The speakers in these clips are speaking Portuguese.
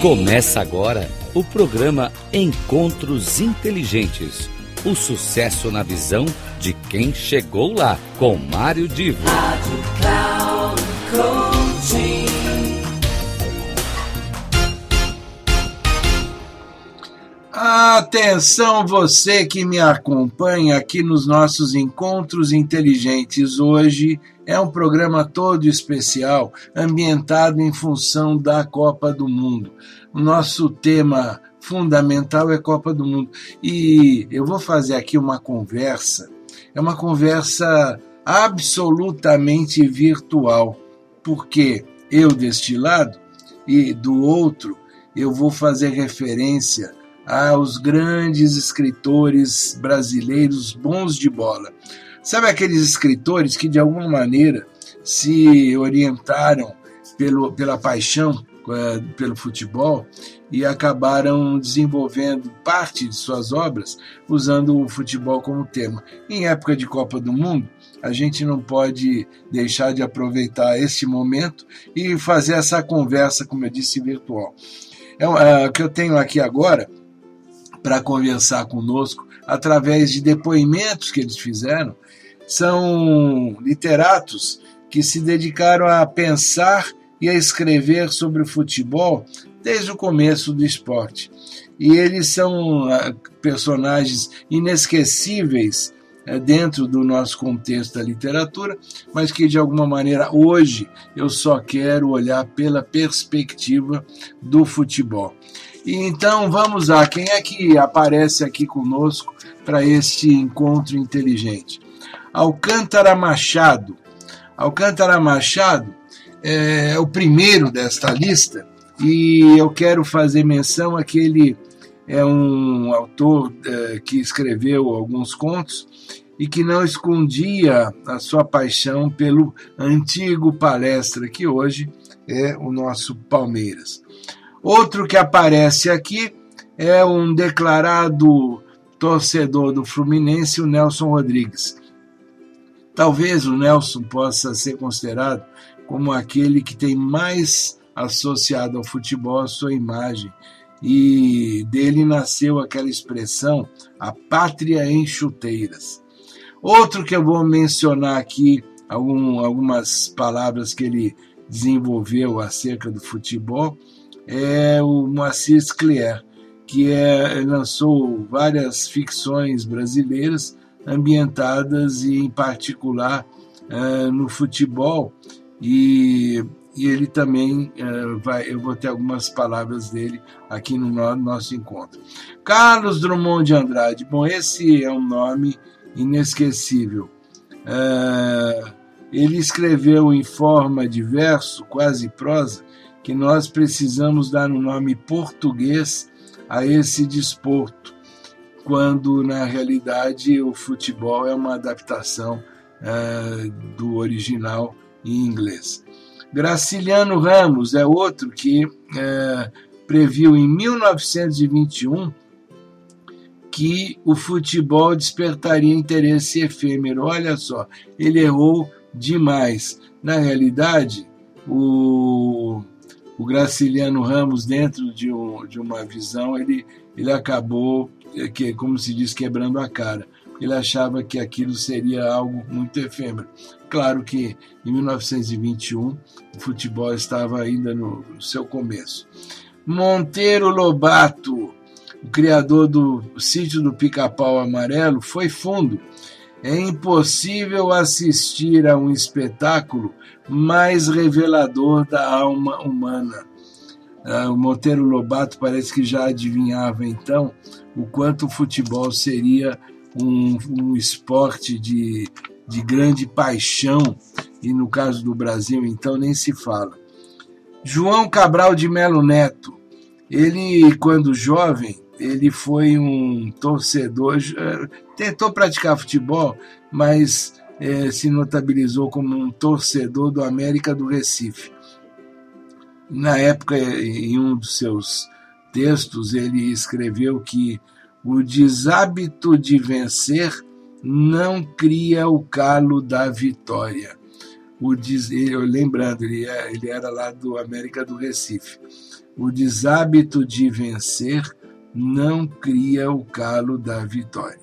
Começa agora o programa Encontros Inteligentes. O sucesso na visão de quem chegou lá, com Mário Divo. Rádio Cloud. Atenção você que me acompanha aqui nos nossos encontros inteligentes. Hoje é um programa todo especial, ambientado em função da Copa do Mundo. O nosso tema fundamental é Copa do Mundo. E eu vou fazer aqui uma conversa, é uma conversa absolutamente virtual, porque eu deste lado e do outro eu vou fazer referência aos grandes escritores brasileiros bons de bola. Sabe aqueles escritores que de alguma maneira se orientaram pelo, pela paixão uh, pelo futebol e acabaram desenvolvendo parte de suas obras usando o futebol como tema. Em época de Copa do Mundo, a gente não pode deixar de aproveitar este momento e fazer essa conversa, como eu disse, virtual. É, o que eu tenho aqui agora para conversar conosco através de depoimentos que eles fizeram. São literatos que se dedicaram a pensar e a escrever sobre o futebol desde o começo do esporte. E eles são ah, personagens inesquecíveis eh, dentro do nosso contexto da literatura, mas que de alguma maneira hoje eu só quero olhar pela perspectiva do futebol. Então vamos lá, quem é que aparece aqui conosco para este encontro inteligente? Alcântara Machado. Alcântara Machado é o primeiro desta lista e eu quero fazer menção a que ele é um autor é, que escreveu alguns contos e que não escondia a sua paixão pelo antigo palestra que hoje é o nosso Palmeiras. Outro que aparece aqui é um declarado torcedor do Fluminense, o Nelson Rodrigues. Talvez o Nelson possa ser considerado como aquele que tem mais associado ao futebol a sua imagem. E dele nasceu aquela expressão, a pátria em chuteiras. Outro que eu vou mencionar aqui, algum, algumas palavras que ele desenvolveu acerca do futebol, é o Moacir Sclier, que é, lançou várias ficções brasileiras ambientadas e, em particular, uh, no futebol. E, e ele também uh, vai. Eu vou ter algumas palavras dele aqui no nosso encontro. Carlos Drummond de Andrade. Bom, esse é um nome inesquecível. Uh, ele escreveu em forma de verso, quase prosa, que nós precisamos dar um nome português a esse desporto, quando na realidade o futebol é uma adaptação uh, do original em inglês. Graciliano Ramos é outro que uh, previu em 1921 que o futebol despertaria interesse efêmero. Olha só, ele errou demais. Na realidade, o o Graciliano Ramos, dentro de, um, de uma visão, ele, ele acabou, é, que, como se diz, quebrando a cara. Ele achava que aquilo seria algo muito efêmero. Claro que em 1921 o futebol estava ainda no, no seu começo. Monteiro Lobato, o criador do Sítio do Pica-Pau Amarelo, foi fundo. É impossível assistir a um espetáculo mais revelador da alma humana. Uh, o Monteiro Lobato parece que já adivinhava então o quanto o futebol seria um, um esporte de, de grande paixão, e no caso do Brasil, então, nem se fala. João Cabral de Melo Neto, ele, quando jovem, ele foi um torcedor, eh, tentou praticar futebol, mas é, se notabilizou como um torcedor do América do Recife. Na época, em um dos seus textos, ele escreveu que o deshábito de vencer não cria o calo da vitória. O des... Lembrando, ele, é, ele era lá do América do Recife. o deshábito de vencer não cria o calo da vitória.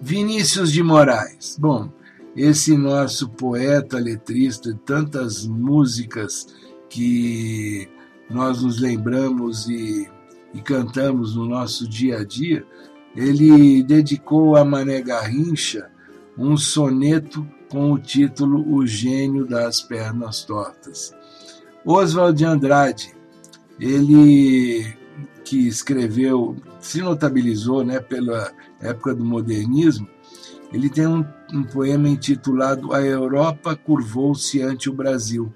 Vinícius de Moraes. Bom, esse nosso poeta, letrista, tantas músicas que nós nos lembramos e, e cantamos no nosso dia a dia, ele dedicou a Mané Garrincha um soneto com o título O Gênio das Pernas Tortas. Oswald de Andrade, ele que escreveu, se notabilizou né, pela época do modernismo, ele tem um, um poema intitulado A Europa Curvou-se ante o Brasil,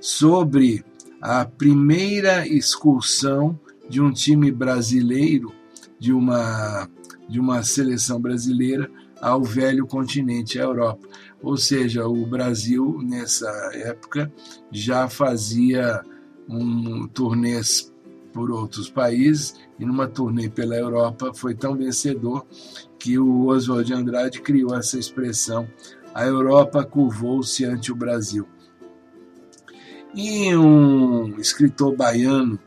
sobre a primeira excursão de um time brasileiro, de uma, de uma seleção brasileira, ao velho continente, a Europa. Ou seja, o Brasil, nessa época, já fazia um turnês por outros países e numa turnê pela Europa foi tão vencedor que o Oswald de Andrade criou essa expressão: a Europa curvou-se ante o Brasil. E um escritor baiano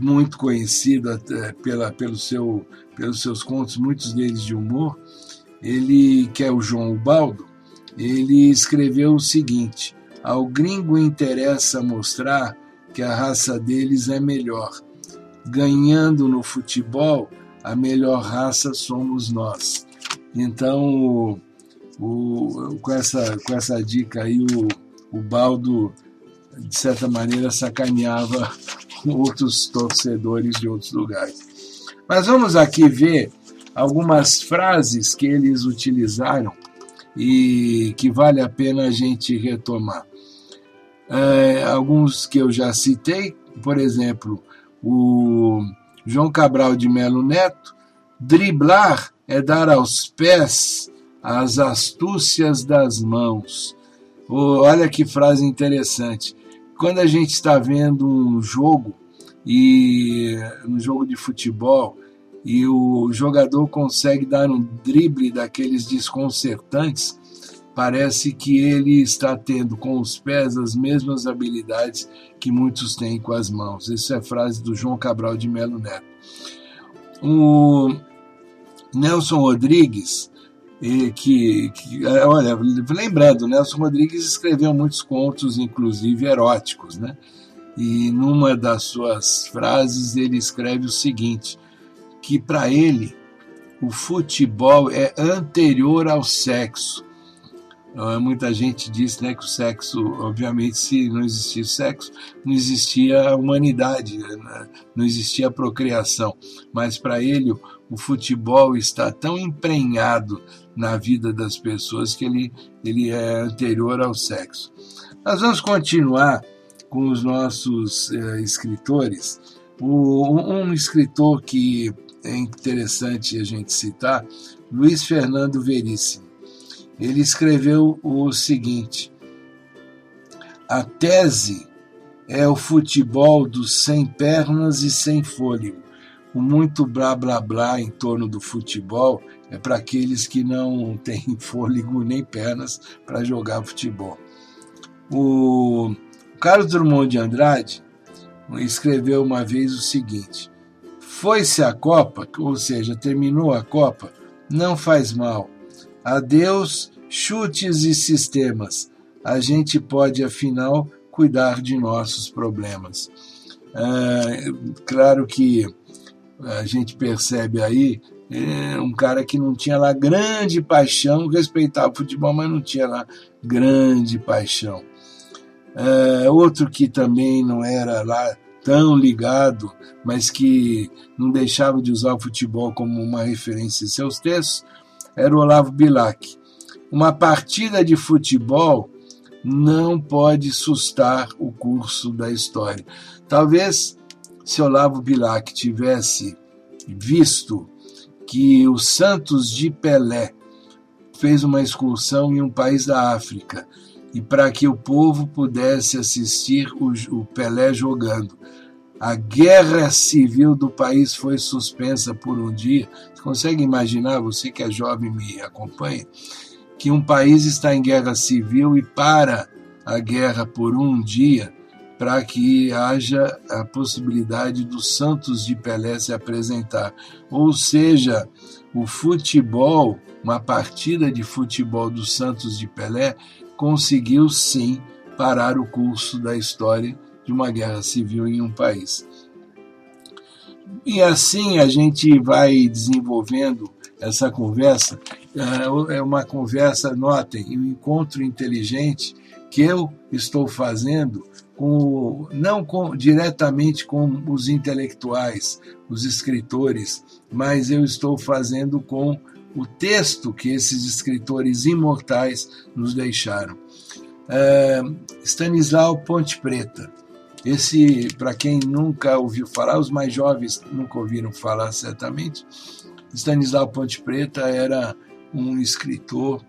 muito conhecido pela, pelo seu, pelos seus contos, muitos deles de humor, ele que é o João Ubaldo, ele escreveu o seguinte: ao gringo interessa mostrar que a raça deles é melhor. Ganhando no futebol, a melhor raça somos nós. Então, o, com, essa, com essa dica aí, o, o Baldo, de certa maneira, sacaneava outros torcedores de outros lugares. Mas vamos aqui ver algumas frases que eles utilizaram e que vale a pena a gente retomar. É, alguns que eu já citei, por exemplo, o João Cabral de Melo Neto, driblar é dar aos pés as astúcias das mãos. Oh, olha que frase interessante. Quando a gente está vendo um jogo e um jogo de futebol e o jogador consegue dar um drible daqueles desconcertantes, parece que ele está tendo com os pés as mesmas habilidades que muitos têm com as mãos. Essa é frase do João Cabral de Melo Neto. O Nelson Rodrigues, que, que, olha, lembrando, Nelson Rodrigues escreveu muitos contos, inclusive eróticos, né? E numa das suas frases ele escreve o seguinte: que para ele o futebol é anterior ao sexo. Ah, muita gente diz né, que o sexo, obviamente, se não existia sexo, não existia a humanidade, né? não existia a procriação. Mas para ele, o futebol está tão emprenhado na vida das pessoas que ele, ele é anterior ao sexo. Nós vamos continuar com os nossos eh, escritores. O, um escritor que é interessante a gente citar, Luiz Fernando Veríssimo. Ele escreveu o seguinte: a tese é o futebol dos sem pernas e sem fôlego. O muito blá blá blá em torno do futebol é para aqueles que não têm fôlego nem pernas para jogar futebol. O Carlos Drummond de Andrade escreveu uma vez o seguinte: foi-se a Copa, ou seja, terminou a Copa, não faz mal. Adeus, chutes e sistemas. A gente pode, afinal, cuidar de nossos problemas. É, claro que a gente percebe aí é, um cara que não tinha lá grande paixão, respeitava o futebol, mas não tinha lá grande paixão. É, outro que também não era lá tão ligado, mas que não deixava de usar o futebol como uma referência em seus textos, era o Olavo Bilac. Uma partida de futebol não pode sustar o curso da história. Talvez se Olavo Bilac tivesse visto que o Santos de Pelé fez uma excursão em um país da África e para que o povo pudesse assistir o, o Pelé jogando. A guerra civil do país foi suspensa por um dia. Você consegue imaginar, você que é jovem me acompanha, que um país está em guerra civil e para a guerra por um dia para que haja a possibilidade do Santos de Pelé se apresentar. Ou seja, o futebol, uma partida de futebol do Santos de Pelé, conseguiu sim parar o curso da história de uma guerra civil em um país. E assim a gente vai desenvolvendo essa conversa. É uma conversa, notem, um encontro inteligente que eu estou fazendo com, não com, diretamente com os intelectuais, os escritores, mas eu estou fazendo com o texto que esses escritores imortais nos deixaram. É, Stanislau Ponte Preta. Esse, para quem nunca ouviu falar, os mais jovens nunca ouviram falar certamente, Stanislau Ponte Preta era um escritor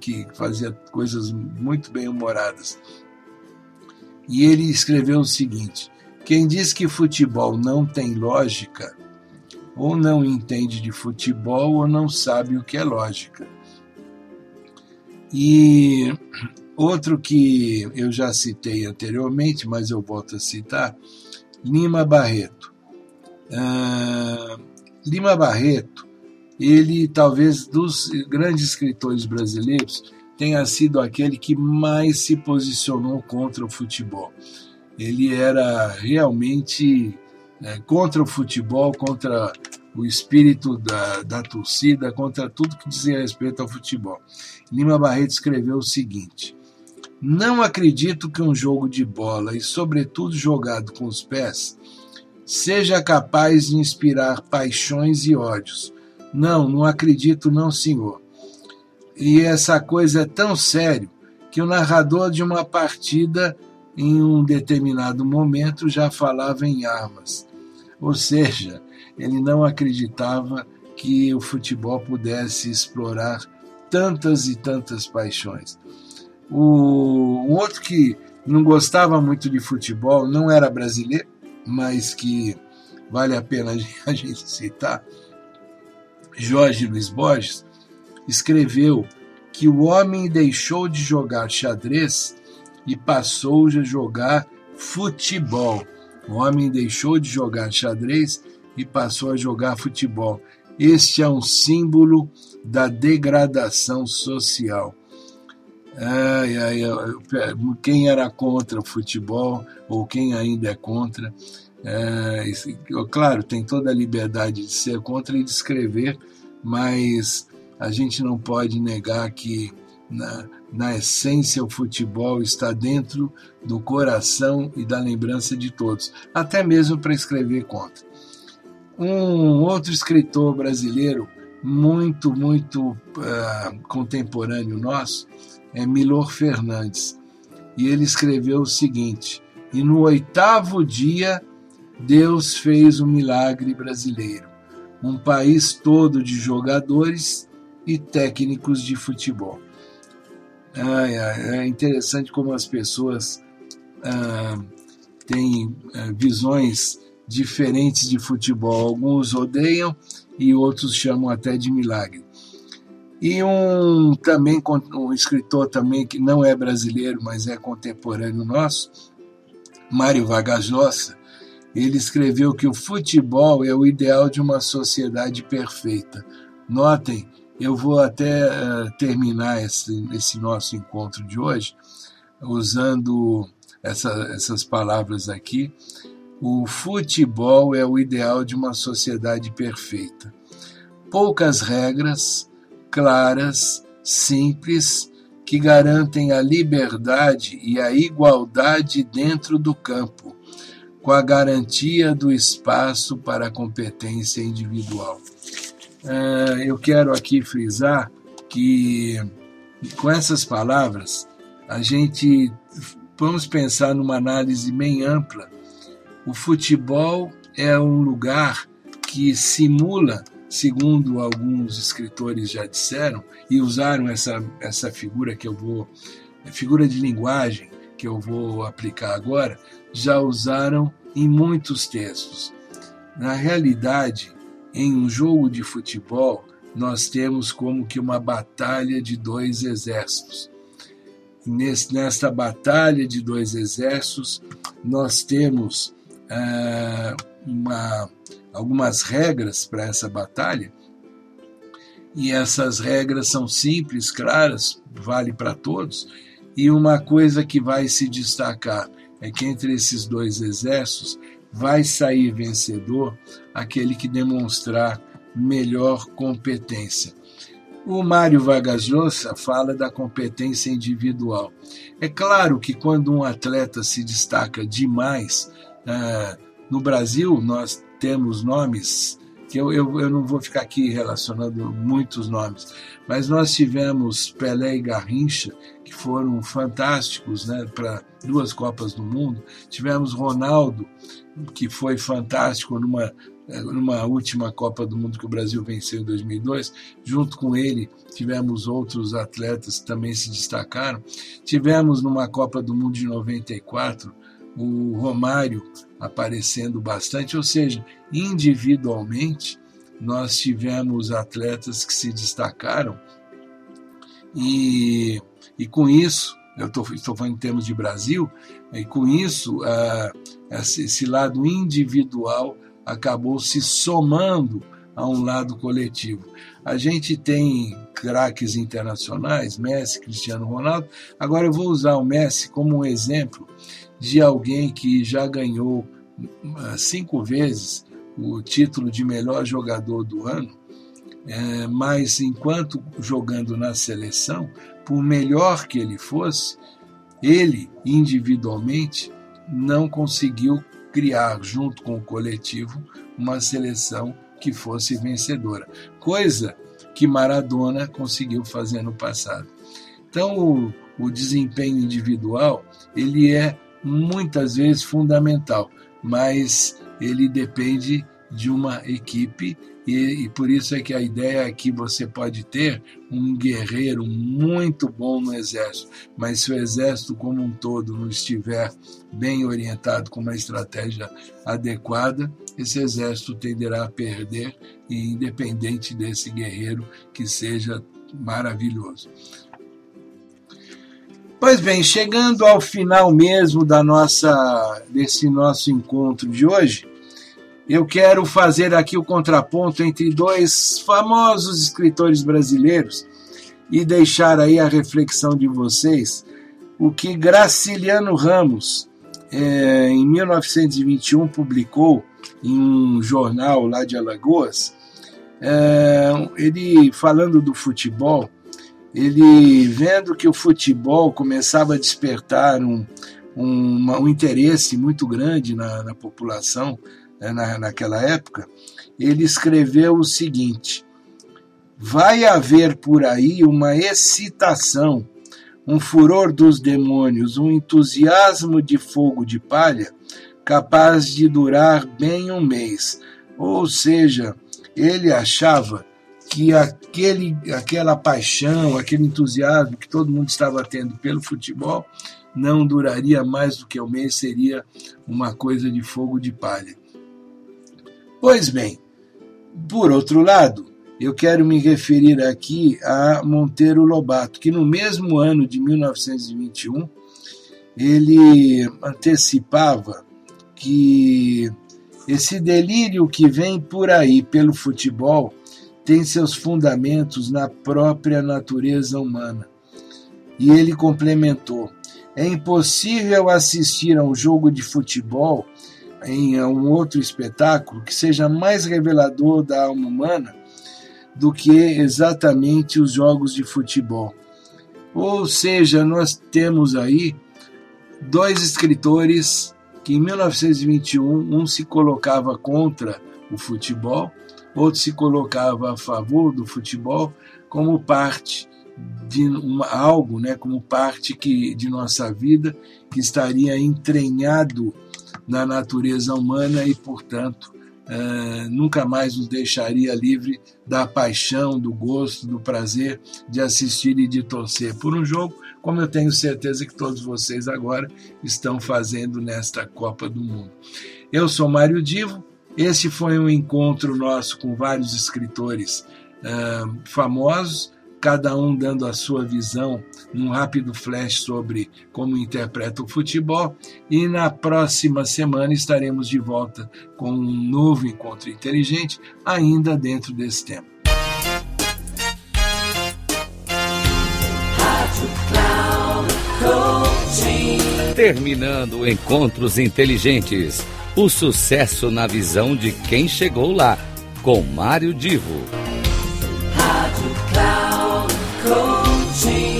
que fazia coisas muito bem humoradas. E ele escreveu o seguinte: quem diz que futebol não tem lógica, ou não entende de futebol, ou não sabe o que é lógica. E outro que eu já citei anteriormente, mas eu volto a citar, Lima Barreto. Uh, Lima Barreto ele talvez dos grandes escritores brasileiros tenha sido aquele que mais se posicionou contra o futebol. Ele era realmente é, contra o futebol, contra o espírito da, da torcida, contra tudo que dizia respeito ao futebol. Lima Barreto escreveu o seguinte: Não acredito que um jogo de bola, e sobretudo jogado com os pés, seja capaz de inspirar paixões e ódios não, não acredito, não, senhor. E essa coisa é tão sério que o narrador de uma partida, em um determinado momento, já falava em armas. Ou seja, ele não acreditava que o futebol pudesse explorar tantas e tantas paixões. O um outro que não gostava muito de futebol, não era brasileiro, mas que vale a pena a gente citar, Jorge Luiz Borges, escreveu que o homem deixou de jogar xadrez e passou a jogar futebol. O homem deixou de jogar xadrez e passou a jogar futebol. Este é um símbolo da degradação social. Ai, ai, quem era contra o futebol, ou quem ainda é contra, é, claro, tem toda a liberdade de ser contra e de escrever, mas a gente não pode negar que na, na essência o futebol está dentro do coração e da lembrança de todos, até mesmo para escrever contra. Um outro escritor brasileiro muito, muito uh, contemporâneo nosso é Milor Fernandes. E ele escreveu o seguinte: E no oitavo dia Deus fez um milagre brasileiro, um país todo de jogadores e técnicos de futebol. Ai, ai, é interessante como as pessoas ah, têm ah, visões diferentes de futebol. Alguns odeiam e outros chamam até de milagre. E um também um escritor também que não é brasileiro, mas é contemporâneo nosso, Mário Vargas Llosa, ele escreveu que o futebol é o ideal de uma sociedade perfeita. Notem, eu vou até uh, terminar esse, esse, nosso encontro de hoje usando essa, essas palavras aqui. O futebol é o ideal de uma sociedade perfeita. Poucas regras, claras, simples, que garantem a liberdade e a igualdade dentro do campo com a garantia do espaço para a competência individual. É, eu quero aqui frisar que, com essas palavras, a gente vamos pensar numa análise bem ampla. O futebol é um lugar que simula, segundo alguns escritores já disseram, e usaram essa, essa figura que eu vou, figura de linguagem que eu vou aplicar agora, já usaram em muitos textos. Na realidade, em um jogo de futebol, nós temos como que uma batalha de dois exércitos. nesta batalha de dois exércitos, nós temos ah, uma, algumas regras para essa batalha, e essas regras são simples, claras, vale para todos, e uma coisa que vai se destacar é que entre esses dois exércitos vai sair vencedor aquele que demonstrar melhor competência. O Mário Vargas Llosa fala da competência individual. É claro que quando um atleta se destaca demais, uh, no Brasil nós temos nomes que eu, eu, eu não vou ficar aqui relacionando muitos nomes, mas nós tivemos Pelé e Garrincha, que foram fantásticos né, para duas Copas do Mundo. Tivemos Ronaldo, que foi fantástico numa, numa última Copa do Mundo que o Brasil venceu em 2002. Junto com ele, tivemos outros atletas que também se destacaram. Tivemos numa Copa do Mundo de 94 o Romário aparecendo bastante, ou seja, individualmente nós tivemos atletas que se destacaram e, e com isso, eu tô, estou falando em termos de Brasil, e com isso, esse lado individual acabou se somando a um lado coletivo. A gente tem craques internacionais, Messi, Cristiano Ronaldo. Agora eu vou usar o Messi como um exemplo de alguém que já ganhou ah, cinco vezes o título de melhor jogador do ano, é, mas enquanto jogando na seleção, por melhor que ele fosse, ele individualmente não conseguiu criar, junto com o coletivo, uma seleção que fosse vencedora, coisa que Maradona conseguiu fazer no passado. Então, o, o desempenho individual ele é muitas vezes fundamental, mas ele depende de uma equipe e, e, por isso é que a ideia é que você pode ter um guerreiro muito bom no exército, mas se o exército como um todo não estiver bem orientado com uma estratégia adequada, esse exército tenderá a perder, independente desse guerreiro que seja maravilhoso. Pois bem, chegando ao final mesmo da nossa desse nosso encontro de hoje, eu quero fazer aqui o contraponto entre dois famosos escritores brasileiros e deixar aí a reflexão de vocês o que Graciliano Ramos, é, em 1921, publicou em um jornal lá de Alagoas, é, ele falando do futebol, ele vendo que o futebol começava a despertar um, um, um interesse muito grande na, na população, né, na, naquela época, ele escreveu o seguinte: vai haver por aí uma excitação, um furor dos demônios, um entusiasmo de fogo de palha capaz de durar bem um mês. Ou seja, ele achava que aquele, aquela paixão, aquele entusiasmo que todo mundo estava tendo pelo futebol não duraria mais do que um mês, seria uma coisa de fogo de palha. Pois bem, por outro lado, eu quero me referir aqui a Monteiro Lobato, que no mesmo ano de 1921 ele antecipava que esse delírio que vem por aí pelo futebol tem seus fundamentos na própria natureza humana. E ele complementou: é impossível assistir a um jogo de futebol em um outro espetáculo que seja mais revelador da alma humana do que exatamente os jogos de futebol. Ou seja, nós temos aí dois escritores que em 1921 um se colocava contra o futebol, outro se colocava a favor do futebol como parte de uma, algo, né, como parte que, de nossa vida que estaria entranhado na natureza humana e, portanto, uh, nunca mais nos deixaria livre da paixão, do gosto, do prazer de assistir e de torcer por um jogo, como eu tenho certeza que todos vocês agora estão fazendo nesta Copa do Mundo. Eu sou Mário Divo, esse foi um encontro nosso com vários escritores uh, famosos cada um dando a sua visão num rápido flash sobre como interpreta o futebol. E na próxima semana estaremos de volta com um novo encontro inteligente, ainda dentro desse tema. Terminando Encontros Inteligentes. O sucesso na visão de quem chegou lá, com Mário Divo. Rádio Cloud Coaching.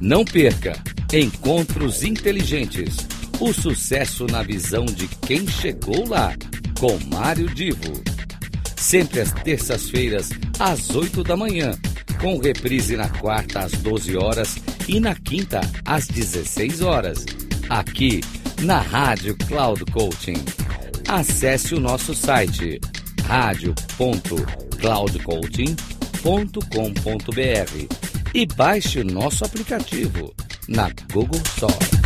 Não perca Encontros Inteligentes. O sucesso na visão de quem chegou lá, com Mário Divo. Sempre às terças-feiras, às 8 da manhã, com reprise na quarta às 12 horas e na quinta às 16 horas, aqui na Rádio Cloud Coaching. Acesse o nosso site radio.cloudcoaching.com.br e baixe o nosso aplicativo na Google Store.